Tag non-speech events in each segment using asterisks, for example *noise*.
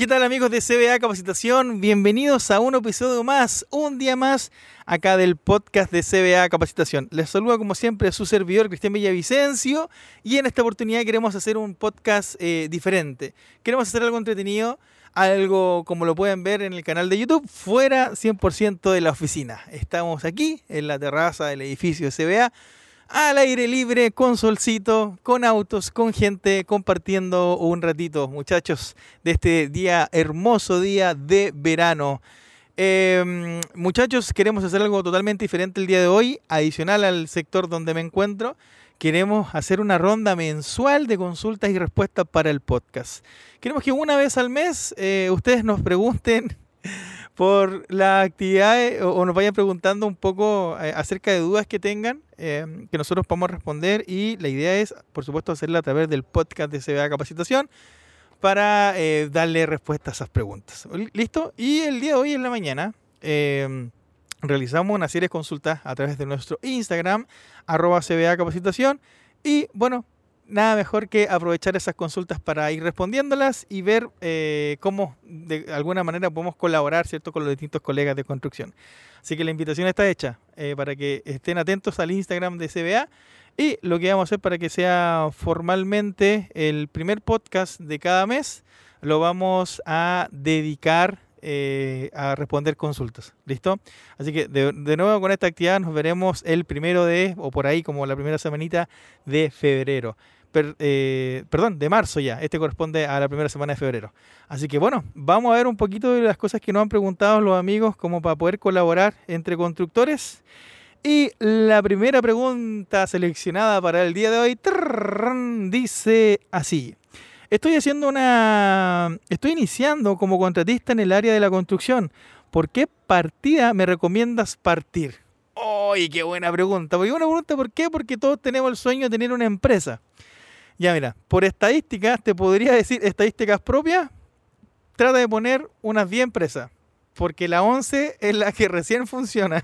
¿Qué tal amigos de CBA Capacitación? Bienvenidos a un episodio más, un día más acá del podcast de CBA Capacitación. Les saluda como siempre su servidor Cristian Villavicencio y en esta oportunidad queremos hacer un podcast eh, diferente. Queremos hacer algo entretenido, algo como lo pueden ver en el canal de YouTube, fuera 100% de la oficina. Estamos aquí en la terraza del edificio CBA al aire libre, con solcito, con autos, con gente, compartiendo un ratito, muchachos, de este día, hermoso día de verano. Em, muchachos, queremos hacer algo totalmente diferente el día de hoy, adicional al sector donde me encuentro. Queremos hacer una ronda mensual de consultas y respuestas para el podcast. Queremos que una vez al mes eh, ustedes nos pregunten por las actividades o, nos vayan preguntando un poco eh, acerca de dudas que tengan, eh, que nosotros podamos responder y la idea es, por supuesto, hacerla a través del podcast de CBA Capacitación para eh, darle respuesta a esas preguntas. ¿Listo? Y el día de hoy en la mañana realizamos una serie de consultas a través de nuestro Instagram, arroba CBA Capacitación. Y bueno, nada mejor que aprovechar esas consultas para ir respondiéndolas y ver eh, cómo de alguna manera podemos colaborar ¿cierto? con los distintos colegas de construcción. Así que la invitación está hecha eh, para que estén atentos al Instagram de CBA y lo que vamos a hacer para que sea formalmente el primer podcast de cada mes, lo vamos a dedicar eh, a responder consultas. ¿Listo? Así que de, de, nuevo con esta actividad nos veremos el primero de, o por ahí como la primera semanita de febrero. Eh, perdón, de marzo ya. Este corresponde a la primera semana de febrero. Así que bueno, vamos a ver un poquito de las cosas que nos han preguntado los amigos como para poder colaborar entre constructores. Y la primera pregunta seleccionada para el día de hoy dice así. Estoy haciendo una. Estoy iniciando como contratista en el área de la construcción. ¿Por qué partida me recomiendas partir? ¡Ay, qué buena pregunta! Porque una pregunta, ¿por qué? Porque todos tenemos el sueño de tener una empresa. Ya mira, por estadísticas, te podría decir estadísticas propias, trata de poner unas 10 empresas, porque la 11 es la que recién funciona.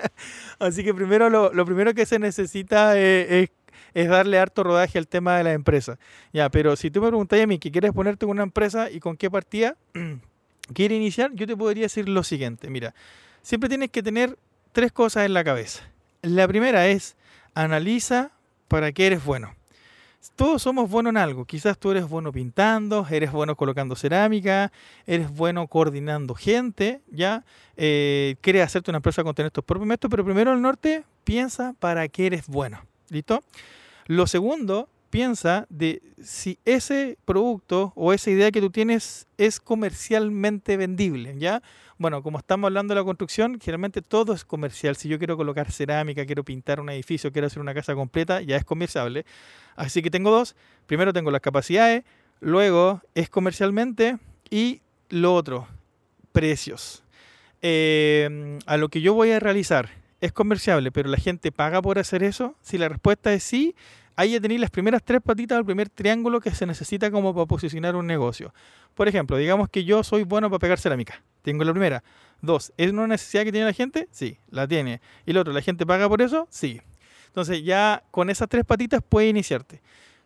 *laughs* Así que primero lo, primero que se necesita es, darle harto rodaje al tema de la empresa. Ya, pero si tú me preguntas a mí que quieres ponerte una empresa y con qué partida *clears throat* quiere iniciar, yo te podría decir lo siguiente. Mira, siempre tienes que tener tres cosas en la cabeza. La primera es, analiza para qué eres bueno todos somos buenos en algo. Quizás tú eres bueno pintando, eres bueno colocando cerámica, eres bueno coordinando gente, ¿ya? Eh, quieres hacerte una empresa con tener tus propios métodos, pero primero el norte piensa para qué eres bueno. ¿Listo? Lo segundo, piensa de si ese producto o esa idea que tú tienes es comercialmente vendible, ¿ya? Bueno, como estamos hablando de la construcción, generalmente todo es comercial. Si yo quiero colocar cerámica, quiero pintar un edificio, quiero hacer una casa completa, ya es comerciable. Así que tengo dos. Primero tengo las capacidades, luego es comercialmente y lo otro, precios. Eh, a lo que yo voy a realizar es comerciable, pero la gente paga por hacer eso. Si la respuesta es sí, ahí ya tenéis las primeras tres patitas del primer triángulo que se necesita como para posicionar un negocio. Por ejemplo, digamos que yo soy bueno para pegar cerámica. Tengo la primera. Dos, ¿es una necesidad que tiene la gente? Sí, la tiene. Y lo otro, ¿la gente paga por eso? Sí. Entonces ya con esas tres patitas puedes iniciarte.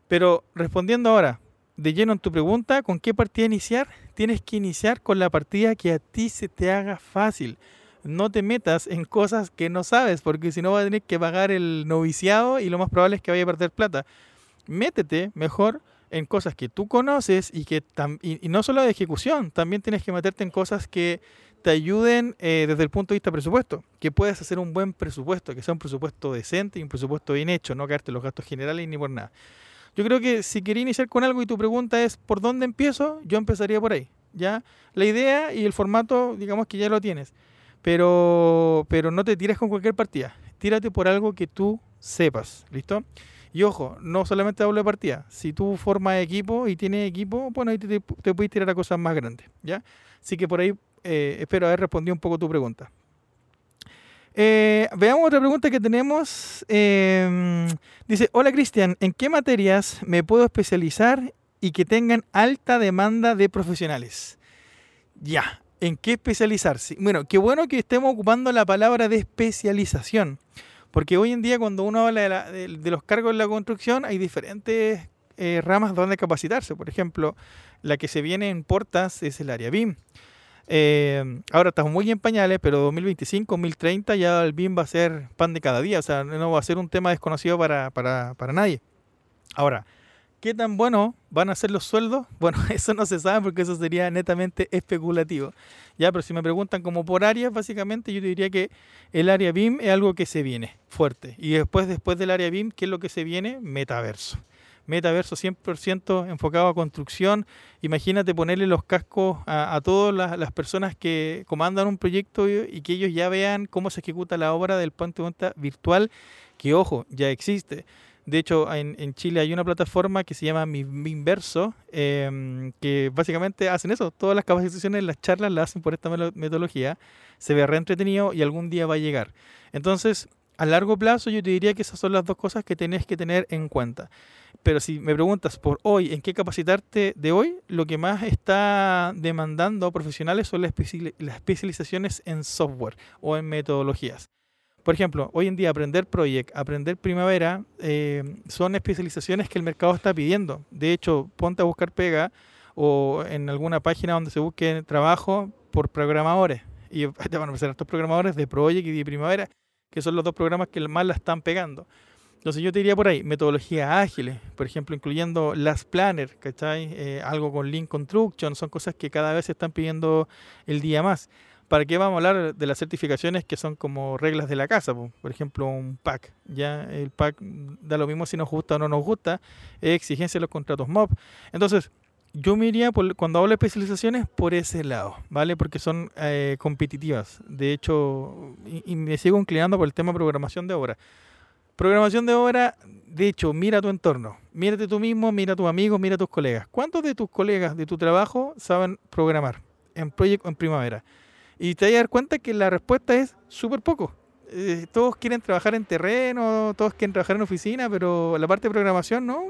Pero respondiendo ahora, de lleno en tu pregunta, ¿con qué partida iniciar? Tienes que iniciar con la partida que a ti se te haga fácil no te metas en cosas que no sabes, porque si no vas a tener que pagar el noviciado y lo más probable es que vaya a perder plata. Métete mejor en cosas que tú conoces y que y, no solo de ejecución, también tienes que meterte en cosas que te ayuden eh, desde el punto de vista presupuesto, que puedas hacer un buen presupuesto, que sea un presupuesto decente y un presupuesto bien hecho, no caerte los gastos generales ni por nada. Yo creo que si quería iniciar con algo y tu pregunta es ¿por dónde empiezo? Yo empezaría por ahí. ¿ya? La idea y el formato, digamos que ya lo tienes. Pero, pero no te tires con cualquier partida. Tírate por algo que tú sepas. ¿Listo? Y ojo, no solamente de partida. Si tú formas equipo y tienes equipo, bueno, ahí te, puedes tirar a cosas más grandes. ¿ya? Así que por ahí eh, espero haber respondido un poco tu pregunta. Eh, veamos otra pregunta que tenemos. Em, dice, hola Cristian, ¿en qué materias me puedo especializar y que tengan alta demanda de profesionales? Ya, en qué especializarse. Bueno, qué bueno que estemos ocupando la palabra de especialización, porque hoy en día cuando uno habla de, los cargos en la construcción hay diferentes eh, ramas donde capacitarse. Por ejemplo, la que se viene en Portas es el área BIM. Eh, ahora estamos muy en pañales, pero 2025, 2030 ya el BIM va a ser pan de cada día, o sea, no va a ser un tema desconocido para, para, para nadie. Ahora, ¿qué tan bueno van a ser los sueldos? *laughs* Bueno, eso no se sabe porque eso sería netamente especulativo. Ya, pero si me preguntan como por áreas, básicamente yo diría que el área BIM es algo que se viene fuerte. Y después, después del área BIM, ¿qué es lo que se viene? Metaverso metaverso 100% enfocado a construcción. Imagínate ponerle los cascos a, todas las, personas que comandan un proyecto y, que ellos ya vean cómo se ejecuta la obra del punto de virtual, que ojo, ya existe. De hecho, en, Chile hay una plataforma que se llama Minverso, em, que básicamente hacen eso. Todas las capacitaciones, las charlas las hacen por esta metodología. Se ve re entretenido y algún día va a llegar. Entonces, a largo plazo yo te diría que esas son las dos cosas que tenés que tener en cuenta. Pero si me preguntas por hoy, ¿en qué capacitarte de hoy? Lo que más está demandando a profesionales son las, especializaciones en software o en metodologías. Por ejemplo, hoy en día aprender Project, aprender Primavera, eh, son especializaciones que el mercado está pidiendo. De hecho, ponte a buscar pega o en alguna página donde se busque trabajo por programadores. Y *laughs* te van a empezar estos programadores de Project y de Primavera, que son los dos programas que más la están pegando. Entonces yo te diría por ahí, metodologías ágiles, por ejemplo, incluyendo las planner, ¿cachai? Eh, algo con Lean Construction, son cosas que cada vez se están pidiendo el día más. ¿Para qué vamos a hablar de las certificaciones que son como reglas de la casa? Por ejemplo, un PAC. Ya el PAC da lo mismo si nos gusta o no nos gusta, es exigencia de los contratos MOB. Entonces, yo me iría, cuando hablo de especializaciones, por ese lado, ¿vale? Porque son eh, competitivas. De hecho, y, me sigo inclinando por el tema programación de obra. Programación de obra, de hecho, mira tu entorno, mírate tú mismo, mira a tus amigos, mira a tus colegas. ¿Cuántos de tus colegas de tu trabajo saben programar en en primavera? Y te vas a dar cuenta que la respuesta es súper poco. Eh, todos quieren trabajar en terreno, todos quieren trabajar en oficina, pero la parte de programación no,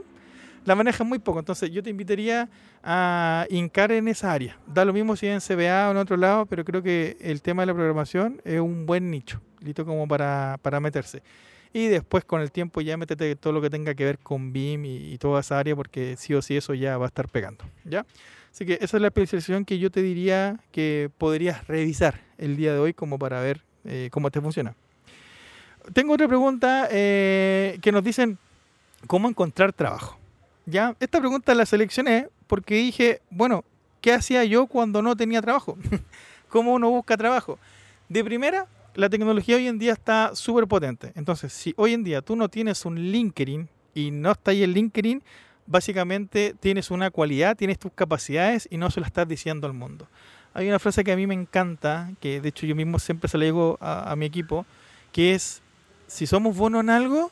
la manejan muy poco. Entonces yo te invitaría a hincar en esa área. Da lo mismo si en CBA o en otro lado, pero creo que el tema de la programación es un buen nicho, listo como para, para meterse. Y después con el tiempo ya métete todo lo que tenga que ver con BIM y, toda esa área porque sí o sí eso ya va a estar pegando. ¿ya? Así que esa es la especialización que yo te diría que podrías revisar el día de hoy como para ver eh, cómo te funciona. Tengo otra pregunta eh, que nos dicen cómo encontrar trabajo. ¿Ya? Esta pregunta la seleccioné porque dije, bueno, ¿qué hacía yo cuando no tenía trabajo? *laughs* ¿Cómo uno busca trabajo? De primera, la tecnología hoy en día está súper potente. Entonces, si hoy en día tú no tienes un LinkedIn y no está ahí el LinkedIn, básicamente tienes una cualidad, tienes tus capacidades y no se lo estás diciendo al mundo. Hay una frase que a mí me encanta, que de hecho yo mismo siempre se la digo a, mi equipo, que es, si somos buenos en algo,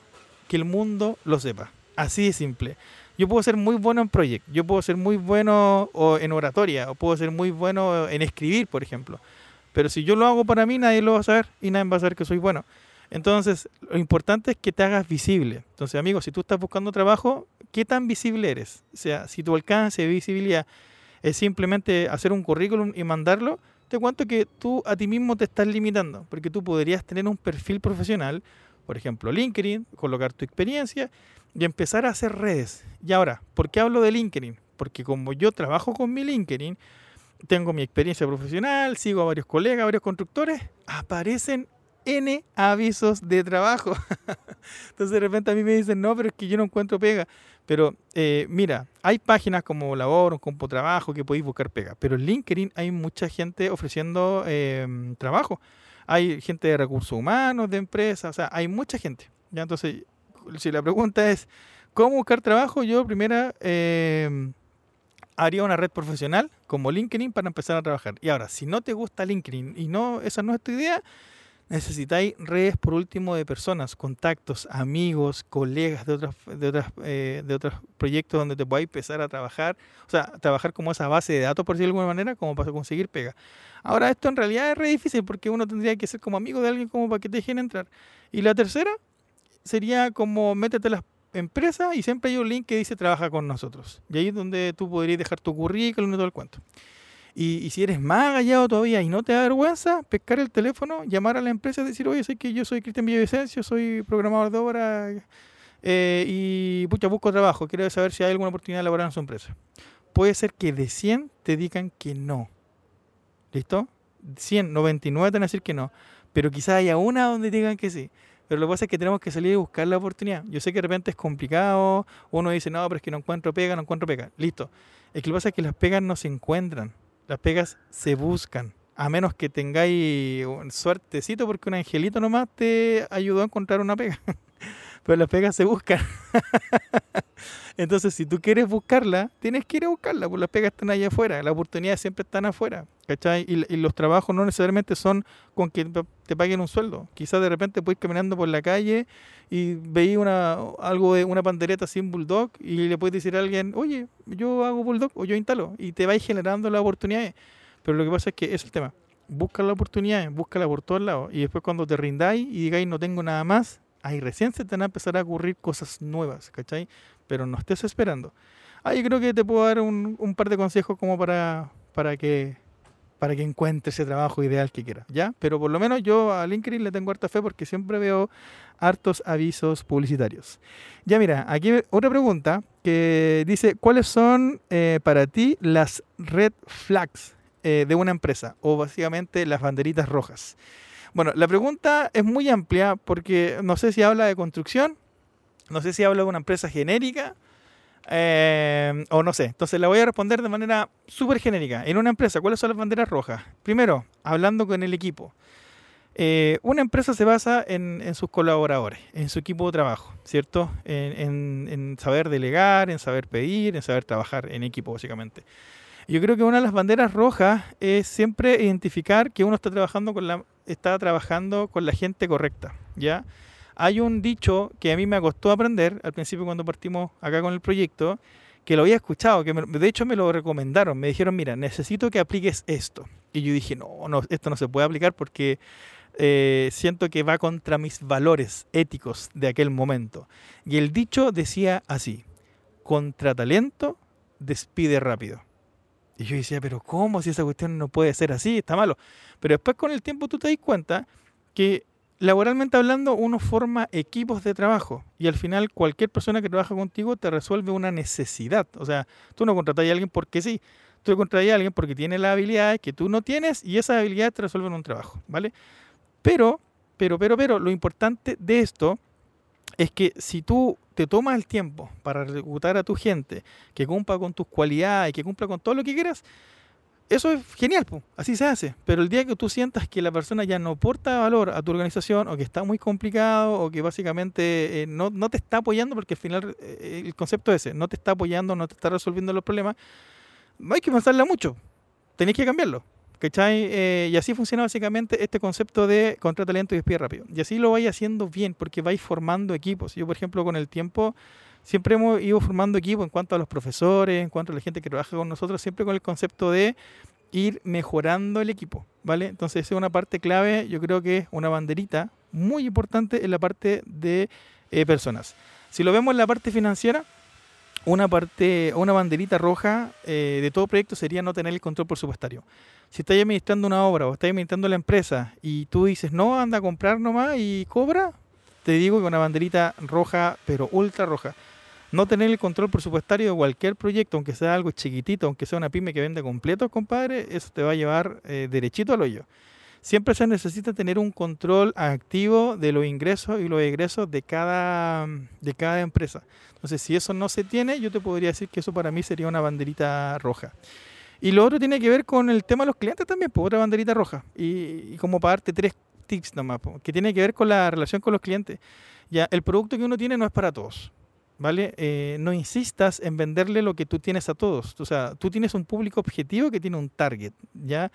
que el mundo lo sepa. Así de simple. Yo puedo ser muy bueno en proyecto, yo puedo ser muy bueno en oratoria, o puedo ser muy bueno en escribir, por ejemplo. Pero si yo lo hago para mí, nadie lo va a saber y nadie va a saber que soy bueno. Entonces, lo importante es que te hagas visible. Entonces, amigo, si tú estás buscando trabajo, ¿qué tan visible eres? O sea, si tu alcance de visibilidad es simplemente hacer un currículum y mandarlo, te cuento que tú a ti mismo te estás limitando, porque tú podrías tener un perfil profesional, por ejemplo, LinkedIn, colocar tu experiencia y empezar a hacer redes. Y ahora, ¿por qué hablo de LinkedIn? Porque como yo trabajo con mi LinkedIn, tengo mi experiencia profesional, sigo a varios colegas, a varios constructores, aparecen N avisos de trabajo. *laughs* Entonces de repente a mí me dicen, no, pero es que yo no encuentro pega. Pero eh, mira, hay páginas como Labor, Compo Trabajo que podéis buscar pega. Pero en LinkedIn hay mucha gente ofreciendo em, trabajo. Hay gente de recursos humanos, de empresas, o sea, hay mucha gente. ¿ya? Entonces, si la pregunta es, ¿cómo buscar trabajo? Yo primera... Eh, haría una red profesional como LinkedIn para empezar a trabajar. Y ahora, si no te gusta LinkedIn y no esa no es tu idea, necesitáis redes por último de personas, contactos, amigos, colegas de otros de otras eh, de otros proyectos donde te podáis empezar a trabajar, o sea, trabajar como esa base de datos por decirlo de alguna manera, como para conseguir pega. Ahora esto en realidad es re difícil porque uno tendría que ser como amigo de alguien como para que te dejen entrar. Y la tercera sería como métete las empresa y siempre hay un link que dice trabaja con nosotros. Y ahí es donde tú podrías dejar tu currículum y todo el cuento. Y, si eres más agallado todavía y no te da vergüenza, pescar el teléfono, llamar a la empresa y decir, oye, sé que yo soy Cristian Villavicencio, soy programador de obra eh, y pucha, busco trabajo, quiero saber si hay alguna oportunidad laboral en su empresa. Puede ser que de 100 te digan que no. ¿Listo? 100, 99 te van a decir que no. Pero quizás haya una donde digan que sí. Pero lo que pasa es que tenemos que salir y buscar la oportunidad. Yo sé que de repente es complicado. Uno dice, no, pero es que no encuentro pega, no encuentro pega. Listo. Es que lo que pasa es que las pegas no se encuentran. Las pegas se buscan. A menos que tengáis suertecito porque un angelito nomás te ayudó a encontrar una pega. *laughs* pero las pegas se buscan. *laughs* Entonces, si tú quieres buscarla, tienes que ir a buscarla, porque las pegas están allá afuera, las oportunidades siempre están afuera, ¿cachai? Y, los trabajos no necesariamente son con que te paguen un sueldo. Quizás de repente puedes ir caminando por la calle y veis una, algo de una pandereta sin bulldog y le puedes decir a alguien, oye, yo hago bulldog o yo instalo, y te vais generando las oportunidades. Pero lo que pasa es que es el tema. Busca la oportunidad, búscala por todos lados. Y después cuando te rindáis y digáis no tengo nada más, ahí recién se te van a empezar a ocurrir cosas nuevas, ¿cachai? Pero no estés esperando. Ahí creo que te puedo dar un, un par de consejos como para, para que para que encuentre ese trabajo ideal que quiera, ¿ya? Pero por lo menos yo a LinkedIn le tengo harta fe porque siempre veo hartos avisos publicitarios. Ya mira, aquí otra pregunta que dice, ¿cuáles son eh, para ti las red flags eh, de una empresa? O básicamente las banderitas rojas. Bueno, la pregunta es muy amplia porque no sé si habla de construcción, no sé si habla de una empresa genérica eh, o no sé. Entonces la voy a responder de manera súper genérica. En una empresa, ¿cuáles son las banderas rojas? Primero, hablando con el equipo. Eh, una empresa se basa en, sus colaboradores, en su equipo de trabajo, ¿cierto? en, saber delegar, en saber pedir, en saber trabajar en equipo, básicamente. Yo creo que una de las banderas rojas es siempre identificar que uno está trabajando con la, está trabajando con la gente correcta, ¿ya? Hay un dicho que a mí me costó aprender al principio cuando partimos acá con el proyecto, que lo había escuchado, que de hecho me lo recomendaron, me dijeron, mira, necesito que apliques esto. Y yo dije, no, no esto no se puede aplicar porque eh, siento que va contra mis valores éticos de aquel momento. Y el dicho decía así, contra talento, despide rápido. Y yo decía, pero ¿cómo si esa cuestión no puede ser así? Está malo. Pero después con el tiempo tú te das cuenta que laboralmente hablando uno forma equipos de trabajo y al final cualquier persona que trabaja contigo te resuelve una necesidad. O sea, tú no contratas a alguien porque sí, tú contratas a alguien porque tiene las habilidades que tú no tienes y esas habilidades te resuelven un trabajo, ¿vale? Pero, pero, pero, pero, lo importante de esto es que si tú te tomas el tiempo para reclutar a tu gente, que cumpla con tus cualidades, que cumpla con todo lo que quieras, eso es genial, así se hace. Pero el día que tú sientas que la persona ya no aporta valor a tu organización o que está muy complicado o que básicamente eh, no, no, te está apoyando, porque al final eh, el concepto es ese, no te está apoyando, no te está resolviendo los problemas, no hay que pensarla mucho, tenéis que cambiarlo. ¿Cachai? Eh, y así funciona básicamente este concepto de contrato lento y despide rápido. Y así lo vais haciendo bien, porque vais formando equipos. Yo, por ejemplo, con el tiempo, siempre hemos ido formando equipos en cuanto a los profesores, en cuanto a la gente que trabaja con nosotros, siempre con el concepto de ir mejorando el equipo, ¿vale? Entonces, esa es una parte clave, yo creo que es una banderita muy importante en la parte de eh, personas. Si lo vemos en la parte financiera, una parte, una banderita roja eh, de todo proyecto sería no tener el control presupuestario si estás administrando una obra o estás administrando la empresa y tú dices, no, anda a comprar nomás y cobra, te digo que una banderita roja, pero ultra roja. No tener el control presupuestario de cualquier proyecto, aunque sea algo chiquitito, aunque sea una pyme que vende completo, compadre, eso te va a llevar eh, derechito al hoyo. Siempre se necesita tener un control activo de los ingresos y los egresos de cada, de cada empresa. Entonces, si eso no se tiene, yo te podría decir que eso para mí sería una banderita roja. Y lo otro tiene que ver con el tema de los clientes también, por otra banderita roja. Y, como para darte tres tips nomás, que tiene que ver con la relación con los clientes. Ya, el producto que uno tiene no es para todos. ¿Vale? Eh, no insistas en venderle lo que tú tienes a todos. O sea, tú tienes un público objetivo que tiene un target, ¿ya?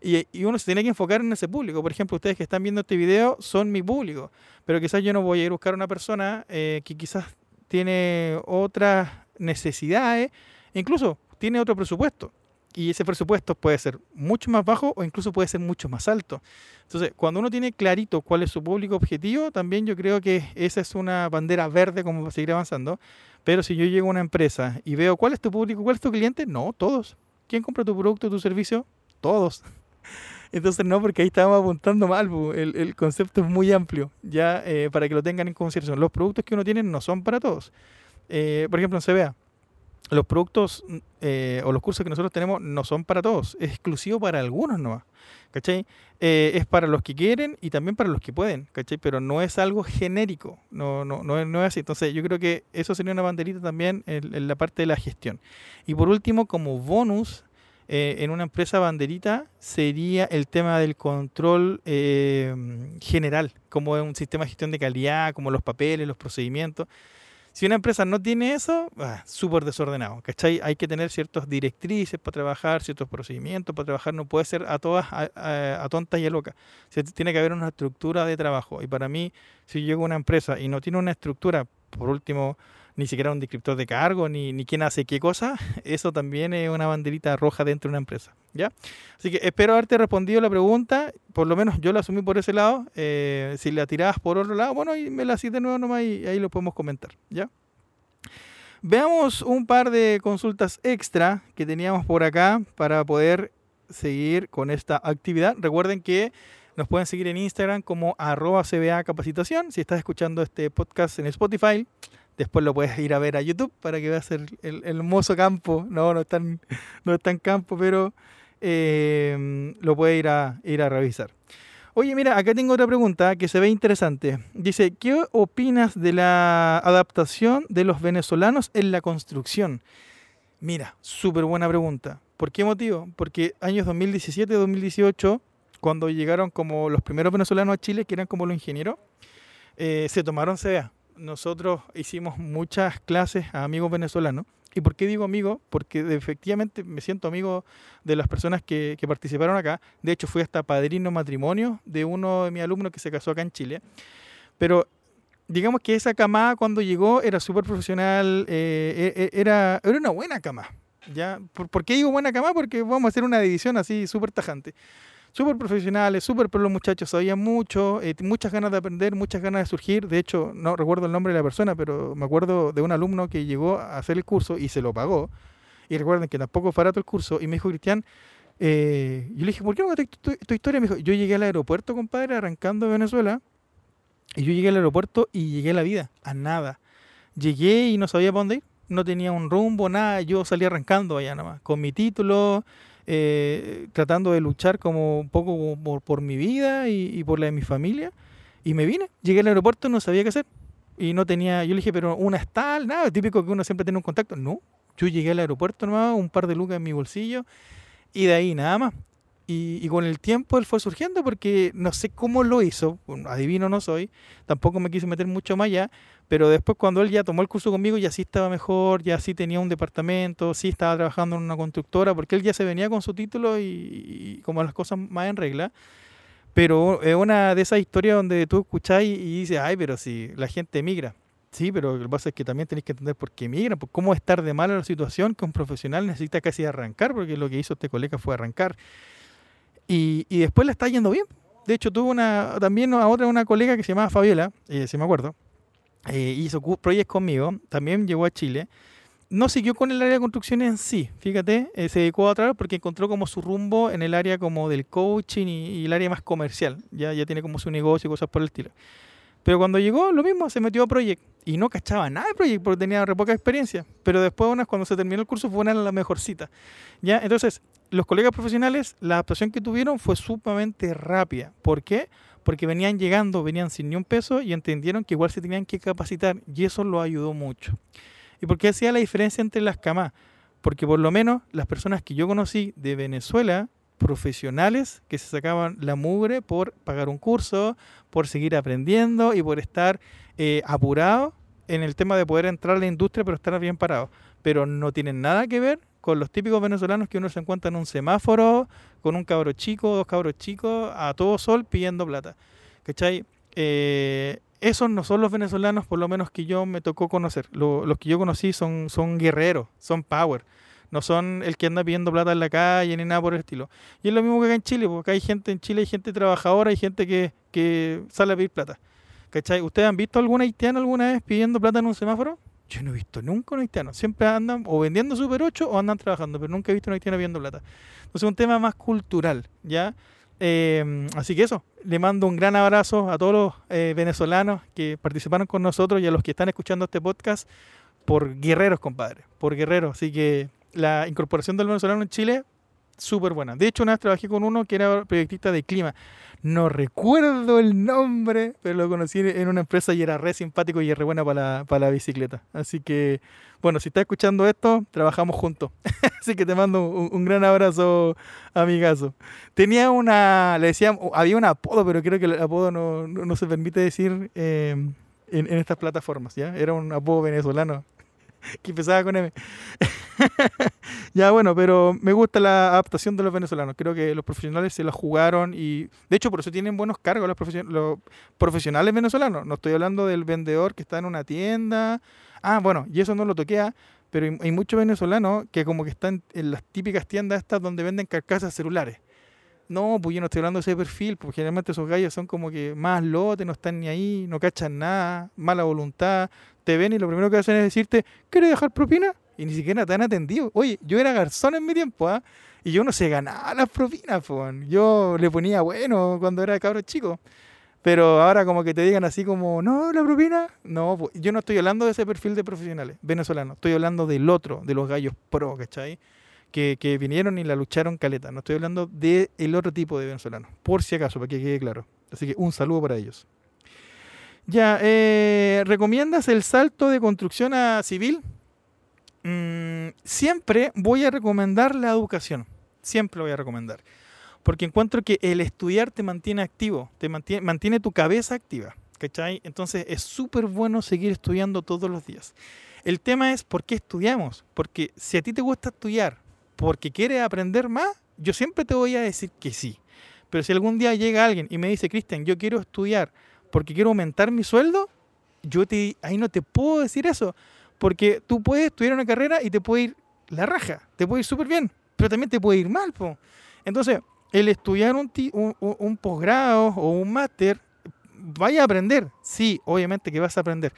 Y, uno se tiene que enfocar en ese público. Por ejemplo, ustedes que están viendo este video son mi público, pero quizás yo no voy a ir a buscar a una persona eh, que quizás tiene otras necesidades, incluso tiene otro presupuesto y ese presupuesto puede ser mucho más bajo o incluso puede ser mucho más alto. Entonces, cuando uno tiene clarito cuál es su público objetivo, también yo creo que esa es una bandera verde como para seguir avanzando. Pero si yo llego a una empresa y veo cuál es tu público, cuál es tu cliente, no, todos. ¿Quién compra tu producto, tu servicio? Todos. Entonces no, porque ahí estábamos apuntando mal, el, el, concepto es muy amplio, ya eh, para que lo tengan en consideración. Los productos que uno tiene no son para todos. Eh, por ejemplo, en CBA, los productos eh, o los cursos que nosotros tenemos no son para todos, es exclusivo para algunos nomás, ¿cachai? Eh, es para los que quieren y también para los que pueden, ¿cachai? Pero no es algo genérico, no, no, no, es, no es así. Entonces yo creo que eso sería una banderita también en, la parte de la gestión. Y por último, como bonus, eh, en una empresa banderita sería el tema del control general, como un sistema de gestión de calidad, como los papeles, los procedimientos. Si una empresa no tiene eso, ah, súper desordenado, ¿cachai? Hay que tener ciertas directrices para trabajar, ciertos procedimientos para trabajar, no puede ser a todas, a, tontas y a locas. tiene que haber una estructura de trabajo. Y para mí, si llego a una empresa y no tiene una estructura, por último, ni siquiera un descriptor de cargo, ni, ni quién hace qué cosa, *laughs* eso también es una banderita roja dentro de una empresa. ¿ya? Así que espero haberte respondido la pregunta, por lo menos yo la asumí por ese lado, eh, si la tirabas por otro lado, bueno, y me la hacís de nuevo nomás y ahí lo podemos comentar. ¿ya? Veamos un par de consultas extra que teníamos por acá para poder seguir con esta actividad. Recuerden que nos pueden seguir en Instagram como arroba CBA Capacitación. Si estás escuchando este podcast en Spotify, Después lo puedes ir a ver a YouTube para que veas el, el, hermoso campo. No, no está en, *laughs* no campo, pero eh, lo puedes ir a, ir a revisar. Oye, mira, acá tengo otra pregunta que se ve interesante. Dice, ¿qué opinas de la adaptación de los venezolanos en la construcción? Mira, súper buena pregunta. ¿Por qué motivo? Porque años 2017-2018, cuando llegaron como los primeros venezolanos a Chile, que eran como los ingenieros, eh, se tomaron CBA nosotros hicimos muchas clases a amigos venezolanos. ¿Y por qué digo amigo? Porque efectivamente me siento amigo de las personas que, participaron acá. De hecho, fui hasta padrino matrimonio de uno de mis alumnos que se casó acá en Chile. Pero digamos que esa camada cuando llegó era súper profesional, eh, e, e, era, era una buena cama. ¿ya? ¿Por, ¿Por, qué digo buena cama? Porque vamos a hacer una división así súper tajante súper profesionales, súper pero los muchachos, sabían mucho, eh, muchas ganas de aprender, muchas ganas de surgir. De hecho, no recuerdo el nombre de la persona, pero me acuerdo de un alumno que llegó a hacer el curso y se lo pagó. Y recuerden que tampoco fue barato el curso. Y me dijo, Cristian, eh, yo le dije, ¿por qué no tu, tu, tu, historia? Me dijo, yo llegué al aeropuerto, compadre, arrancando de Venezuela. Y yo llegué al aeropuerto y llegué a la vida, a nada. Llegué y no sabía para dónde ir. No tenía un rumbo, nada. Yo salí arrancando allá nada más. Con mi título, eh, tratando de luchar como un poco por, mi vida y, por la de mi familia. Y me vine, llegué al aeropuerto, no sabía qué hacer. Y no tenía, yo le dije, pero una es tal, nada, típico que uno siempre tiene un contacto. No, yo llegué al aeropuerto nomás, un par de lucas en mi bolsillo y de ahí nada más. Y, y, con el tiempo él fue surgiendo porque no sé cómo lo hizo, adivino no soy, tampoco me quise meter mucho más allá, pero después cuando él ya tomó el curso conmigo ya sí estaba mejor, ya sí tenía un departamento, sí estaba trabajando en una constructora, porque él ya se venía con su título y, como las cosas más en regla. Pero es una de esas historias donde tú escucháis y, dices, ay, pero si la gente emigra. Sí, pero lo que pasa es que también tenéis que entender por qué emigran, por cómo estar de mala la situación que un profesional necesita casi arrancar, porque lo que hizo este colega fue arrancar. Y, y después le está yendo bien. De hecho, tuvo una, también a otra una colega que se llamaba Fabiola, eh, si me acuerdo, eh, hizo proyectos conmigo, también llegó a Chile. No siguió con el área de construcción en sí, fíjate, eh, se dedicó a otra porque encontró como su rumbo en el área como del coaching y, el área más comercial. Ya, ya tiene como su negocio y cosas por el estilo. Pero cuando llegó, lo mismo, se metió a Project y no cachaba nada de Project porque tenía re poca experiencia. Pero después, unas, cuando se terminó el curso, fue una de las mejorcitas. ¿Ya? Entonces, los colegas profesionales, la adaptación que tuvieron fue sumamente rápida. ¿Por qué? porque venían llegando, venían sin ni un peso y entendieron que igual se tenían que capacitar y eso lo ayudó mucho. ¿Y por qué hacía la diferencia entre las camas? Porque por lo menos las personas que yo conocí de Venezuela, profesionales que se sacaban la mugre por pagar un curso, por seguir aprendiendo y por estar eh, apurados en el tema de poder entrar a la industria pero estar bien parados. Pero no tienen nada que ver con los típicos venezolanos que uno se encuentra en un semáforo con un cabro chico, dos cabros chicos, a todo sol pidiendo plata. ¿Cachai? Eh, esos no son los venezolanos, por lo menos que yo me tocó conocer. los que yo conocí son, son guerreros, son power. No son el que anda pidiendo plata en la calle ni nada por el estilo. Y es lo mismo que acá en Chile, porque hay gente en Chile, hay gente trabajadora, hay gente que, que sale a pedir plata. ¿Cachai? ¿Ustedes han visto algún haitiano alguna vez pidiendo plata en un semáforo? Yo no he visto nunca un haitiano. Siempre andan o vendiendo Super 8 o andan trabajando, pero nunca he visto un haitiano pidiendo plata. Entonces es un tema más cultural, ¿ya? Eh, así que eso, le mando un gran abrazo a todos los eh, venezolanos que participaron con nosotros y a los que están escuchando este podcast por guerreros, compadre, por guerreros. Así que la incorporación del venezolano en Chile, súper buena. De hecho, una vez trabajé con uno que era proyectista de clima. No recuerdo el nombre, pero lo conocí en una empresa y era re simpático y re buena para la, la bicicleta. Así que, bueno, si estás escuchando esto, trabajamos juntos. *laughs* Así que te mando un, gran abrazo, amigazo. Tenía una, le decía, había un apodo, pero creo que el apodo no, no, se permite decir eh, en, en estas plataformas, ¿ya? Era un apodo venezolano *laughs* que empezaba con M. *laughs* ya bueno, pero me gusta la adaptación de los venezolanos. Creo que los profesionales se la jugaron y de hecho por eso tienen buenos cargos los, profesionales venezolanos. No estoy hablando del vendedor que está en una tienda. Ah, bueno, y eso no lo toquea, pero hay, muchos venezolanos que como que están en las típicas tiendas estas donde venden carcasas celulares. No, pues yo no estoy hablando de ese perfil, porque generalmente esos gallos son como que más lotes, no están ni ahí, no cachan nada, mala voluntad, te ven y lo primero que hacen es decirte, ¿quieres dejar propina? y ni siquiera te han atendido. Oye, yo era garzón en mi tiempo, ¿ah? Y yo no se ganaba las propinas, pues. Yo le ponía bueno cuando era cabro chico. Pero ahora como que te digan así como, no, la propina. No, yo no estoy hablando de ese perfil de profesionales venezolanos. Estoy hablando del otro, de los gallos pro, ¿cachai? Que, vinieron y la lucharon caleta. No estoy hablando del el otro tipo de venezolanos. Por si acaso, para que quede claro. Así que un saludo para ellos. Ya, eh, ¿recomiendas el salto de construcción a civil? Mm, siempre voy a recomendar la educación. Siempre voy a recomendar. Porque encuentro que el estudiar te mantiene activo, te mantiene, mantiene tu cabeza activa. ¿Cachai? Entonces es súper bueno seguir estudiando todos los días. El tema es por qué estudiamos. Porque si a ti te gusta estudiar porque quieres aprender más, yo siempre te voy a decir que sí. Pero si algún día llega alguien y me dice, Cristian, yo quiero estudiar porque quiero aumentar mi sueldo, yo te, ahí no te puedo decir eso. Porque tú puedes estudiar una carrera y te puede ir la raja, te puede ir súper bien, pero también te puede ir mal. Po. Entonces, el estudiar un, un, posgrado o un máster, vaya a aprender. Sí, obviamente que vas a aprender,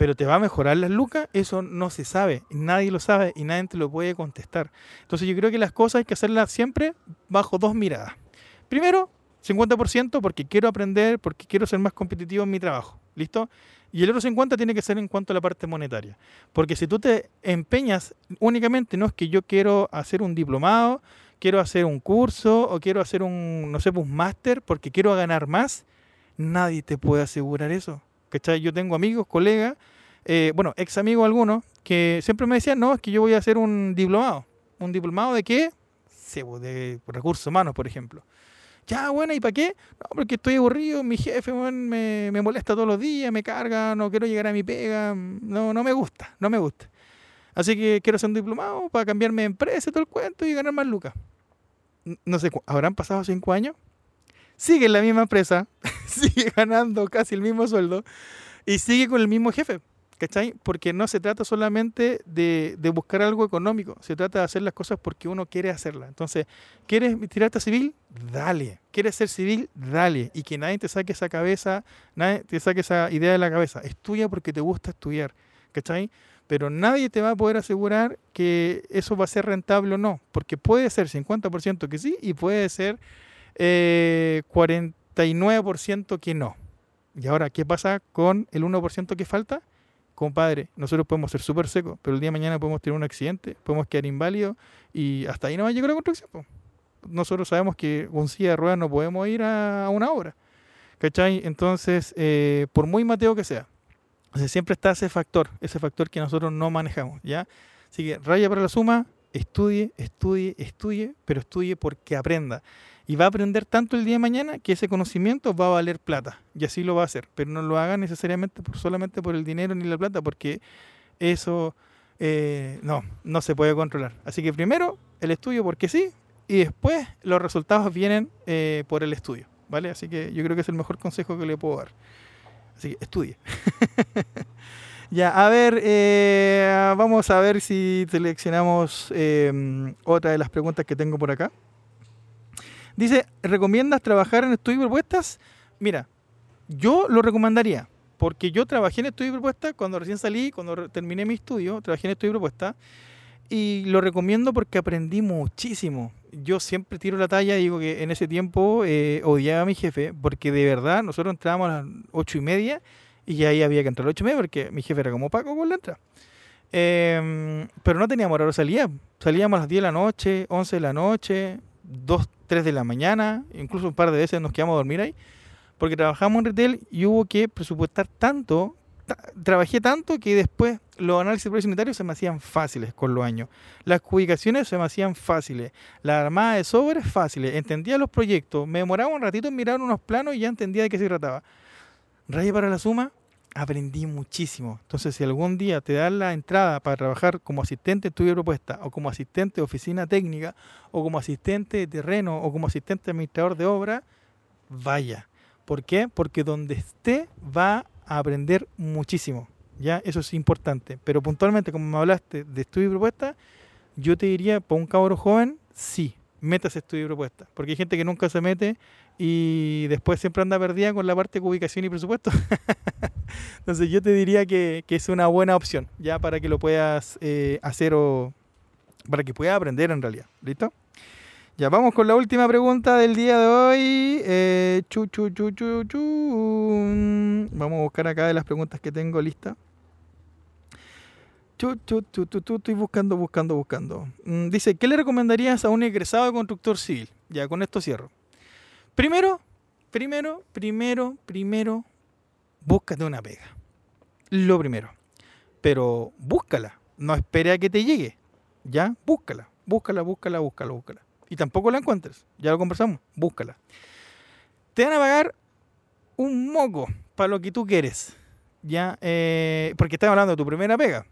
pero te va a mejorar las lucas, eso no se sabe, nadie lo sabe y nadie te lo puede contestar. Entonces yo creo que las cosas hay que hacerlas siempre bajo dos miradas. Primero, 50% porque quiero aprender, porque quiero ser más competitivo en mi trabajo. ¿Listo? Y el otro 50 tiene que ser en cuanto a la parte monetaria. Porque si tú te empeñas únicamente, no es que yo quiero hacer un diplomado, quiero hacer un curso o quiero hacer un, no sé, un máster porque quiero ganar más, nadie te puede asegurar eso. ¿Cachai? Yo tengo amigos, colegas, eh, bueno, ex amigos algunos, que siempre me decían, no, es que yo voy a hacer un diplomado. ¿Un diplomado de qué? Pues, de recursos humanos, por ejemplo. Ya, bueno, ¿y para qué? No, porque estoy aburrido, mi jefe me, me, molesta todos los días, me carga, no quiero llegar a mi pega, no, no me gusta, no me gusta. Así que quiero ser un diplomado para cambiarme de empresa todo el cuento y ganar más lucas. No sé, ¿habrán pasado cinco años? Sigue en la misma empresa, *laughs* sigue ganando casi el mismo sueldo y sigue con el mismo jefe. ¿Cachai? Porque no se trata solamente de, buscar algo económico, se trata de hacer las cosas porque uno quiere hacerlas. Entonces, ¿quieres tirarte a civil? Dale. ¿Quieres ser civil? Dale. Y que nadie te saque esa cabeza, nadie te saque esa idea de la cabeza. Estudia porque te gusta estudiar. ¿Cachai? Pero nadie te va a poder asegurar que eso va a ser rentable o no. Porque puede ser 50% que sí y puede ser 49% eh, que no. Y ahora, ¿qué pasa con el 1% que falta? compadre, nosotros podemos ser súper secos, pero el día de mañana podemos tener un accidente, podemos quedar inválidos y hasta ahí no va a llegar la construcción. Nosotros sabemos que con silla de ruedas no podemos ir a, una obra. ¿Cachai? Entonces, eh, por muy mateo que sea, siempre está ese factor, ese factor que nosotros no manejamos, ¿ya? Así que raya para la suma, estudie, estudie, estudie, pero estudie porque aprenda y va a aprender tanto el día de mañana que ese conocimiento va a valer plata. Y así lo va a hacer. Pero no lo haga necesariamente solamente por el dinero ni la plata, porque eso eh, no, no se puede controlar. Así que primero el estudio porque sí, y después los resultados vienen eh, por el estudio. ¿Vale? Así que yo creo que es el mejor consejo que le puedo dar. Así que estudie. *laughs* ya, a ver, eh, vamos a ver si seleccionamos otra de las preguntas que tengo por acá. Dice, ¿recomiendas trabajar en estudio y propuestas? Mira, yo lo recomendaría, porque yo trabajé en estudio y propuestas cuando recién salí, cuando terminé mi estudio, trabajé en estudio y propuestas, y lo recomiendo porque aprendí muchísimo. Yo siempre tiro la talla digo que en ese tiempo eh, odiaba a mi jefe porque de verdad nosotros entrábamos a las ocho y media y ahí había que entrar a las ocho y media porque mi jefe era como Paco con la entrada. Em, pero no teníamos horario de salida. Salíamos a las 10 de la noche, 11 de la noche, 2, 3 de la mañana, incluso un par de veces nos quedamos a dormir ahí, porque trabajamos en retail y hubo que presupuestar tanto, trabajé tanto que después los análisis de se me hacían fáciles con los años. Las ubicaciones se me hacían fáciles. La armada de sobres fáciles. Entendía los proyectos. Me demoraba un ratito en mirar unos planos y ya entendía de qué se trataba. Raya para la suma, aprendí muchísimo. Entonces, si algún día te dan la entrada para trabajar como asistente de estudio de propuesta, o como asistente de oficina técnica, o como asistente de terreno, o como asistente administrador de obra, vaya. ¿Por qué? Porque donde esté va a aprender muchísimo. ¿ya? Eso es importante. Pero puntualmente, como me hablaste de estudio y propuesta, yo te diría, para un cabro joven, sí, metas estudio y propuesta. Porque hay gente que nunca se mete y después siempre anda perdida con la parte de ubicación y presupuesto. *laughs* Entonces yo te diría que, es una buena opción, ya para que lo puedas eh, hacer o para que puedas aprender en realidad. ¿Listo? Ya vamos con la última pregunta del día de hoy. Eh, chu, chu, chu, chu, chu. Vamos a buscar acá de las preguntas que tengo lista. Chu, chu, chu, chu, chu, estoy buscando, buscando, buscando. Mm, dice, ¿qué le recomendarías a un egresado de constructor civil? Ya, con esto cierro. Primero, primero, primero, primero, búscate una pega. Lo primero. Pero búscala. No espere a que te llegue. Ya, búscala. Búscala, búscala, búscala, búscala. Y tampoco la encuentres. Ya lo conversamos. Búscala. Te van a pagar un moco para lo que tú quieres. Ya, eh, porque estás hablando de tu primera pega.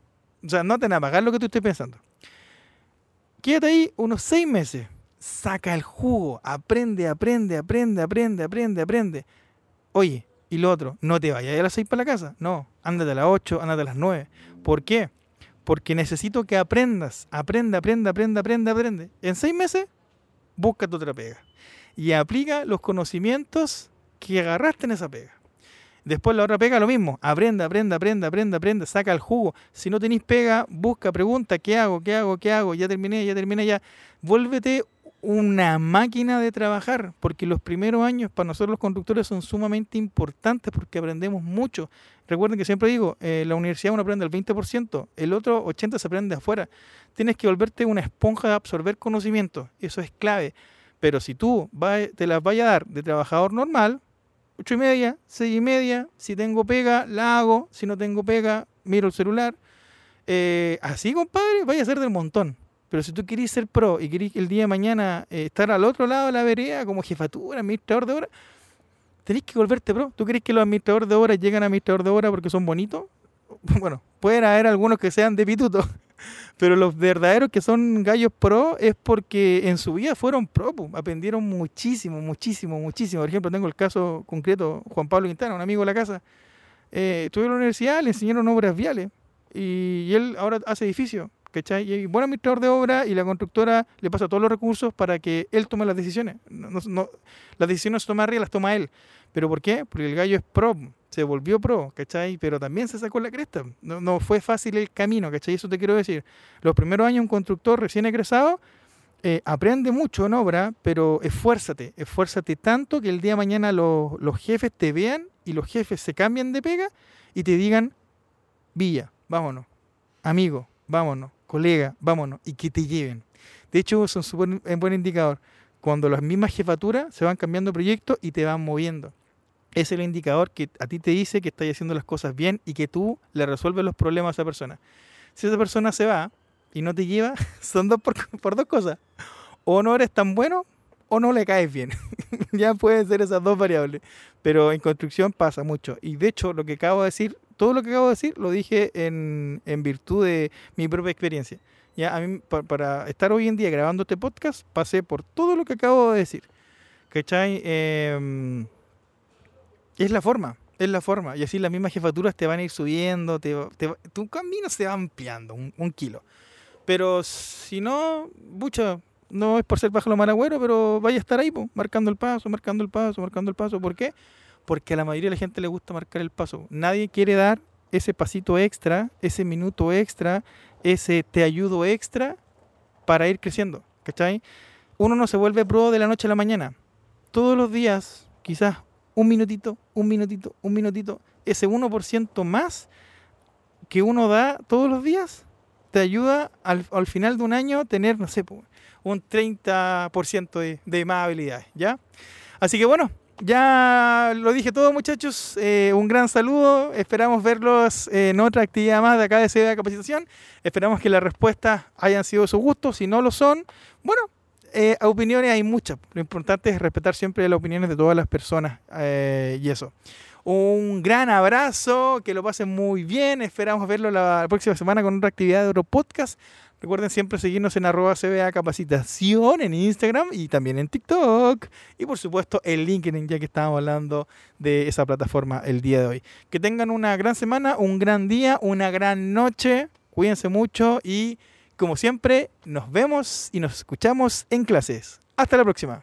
O sea, no te van a pagar lo que tú estés pensando. Quédate ahí unos seis meses saca el jugo, aprende, aprende, aprende, aprende, aprende, aprende. Oye, y lo otro, no te vayas a las 6 para la casa, no, ándate a las 8, ándate a las 9. ¿Por qué? Porque necesito que aprendas, aprende, aprende, aprende, aprende, aprende. En seis meses, búscate otra pega y aplica los conocimientos que agarraste en esa pega. Después la otra pega lo mismo, aprende, aprende, aprende, aprende, aprende, saca el jugo. Si no tenéis pega, busca, pregunta, ¿qué hago? ¿Qué hago? ¿Qué hago? Ya terminé, ya terminé, ya. Vuélvete una máquina de trabajar, porque los primeros años para nosotros los conductores son sumamente importantes porque aprendemos mucho. Recuerden que siempre digo, eh, la universidad uno aprende el 20%, el otro 80% se aprende afuera. Tienes que volverte una esponja de absorber conocimiento, eso es clave. Pero si tú te las vayas a dar de trabajador normal, ocho y media, seis y media, si tengo pega, la hago, si no tengo pega, miro el celular. Eh, así, compadre, vaya a ser del montón. Pero si tú querés ser pro y querés el día de mañana eh, estar al otro lado de la vereda como jefatura, administrador de obra, tenés que volverte pro. ¿Tú crees que los administradores de obra llegan a administrador de obra porque son bonitos? *laughs* Bueno, pueden haber algunos que sean de pituto, pero los verdaderos que son gallos pro es porque en su vida fueron pro, aprendieron muchísimo, muchísimo, muchísimo. Por ejemplo, tengo el caso concreto, Juan Pablo Quintana, un amigo de la casa, eh, estuvo en la universidad, le enseñaron obras viales y, él ahora hace edificios ¿cachai? Y buen administrador de obra y la constructora le pasa todos los recursos para que él tome las decisiones. No, las decisiones se toman arriba, las toma él. ¿Pero por qué? Porque el gallo es pro, se volvió pro, ¿cachai? Pero también se sacó la cresta. No, no fue fácil el camino, ¿cachai? Eso te quiero decir. Los primeros años un constructor recién egresado eh, aprende mucho en obra, pero esfuérzate, esfuérzate tanto que el día de mañana los, los jefes te vean y los jefes se cambien de pega y te digan, Villa, vámonos, amigo, vámonos, colega, vámonos, y que te lleven. De hecho, es un buen indicador. Cuando las mismas jefaturas se van cambiando proyectos y te van moviendo. Es el indicador que a ti te dice que estás haciendo las cosas bien y que tú le resuelves los problemas a esa persona. Si esa persona se va y no te lleva, *laughs* son dos por, dos cosas. O no eres tan bueno o no le caes bien. *laughs* ya pueden ser esas dos variables. Pero en construcción pasa mucho. Y de hecho, lo que acabo de decir todo lo que acabo de decir lo dije en, virtud de mi propia experiencia. Ya, a mí, para, estar hoy en día grabando este podcast, pasé por todo lo que acabo de decir. ¿Cachai? Em, es la forma, es la forma. Y así las mismas jefaturas te van a ir subiendo, te, tu camino se va ampliando un, kilo. Pero si no, mucha, no es por ser bajo lo malagüero, pero vaya a estar ahí, marcando el paso, marcando el paso, marcando el paso. ¿Por qué? porque a la mayoría de la gente le gusta marcar el paso. Nadie quiere dar ese pasito extra, ese minuto extra, ese te ayudo extra para ir creciendo, ¿cachai? Uno no se vuelve pro de la noche a la mañana. Todos los días, quizás un minutito, un minutito, un minutito, ese 1% más que uno da todos los días, te ayuda al, al final de un año tener, no sé, un 30% de, de más habilidades, ¿ya? Así que bueno, ya lo dije todo, muchachos. Eh, un gran saludo. Esperamos verlos en otra actividad más de acá de CBA Capacitación. Esperamos que las respuestas hayan sido de su gusto. Si no lo son, bueno, eh, opiniones hay muchas. Lo importante es respetar siempre las opiniones de todas las personas eh, y eso. Un gran abrazo, que lo pasen muy bien. Esperamos verlo la próxima semana con otra actividad de otro podcast. Recuerden siempre seguirnos en arroba CBA Capacitación en Instagram y también en TikTok. Y por supuesto el LinkedIn, ya que estábamos hablando de esa plataforma el día de hoy. Que tengan una gran semana, un gran día, una gran noche. Cuídense mucho y como siempre nos vemos y nos escuchamos en clases. Hasta la próxima.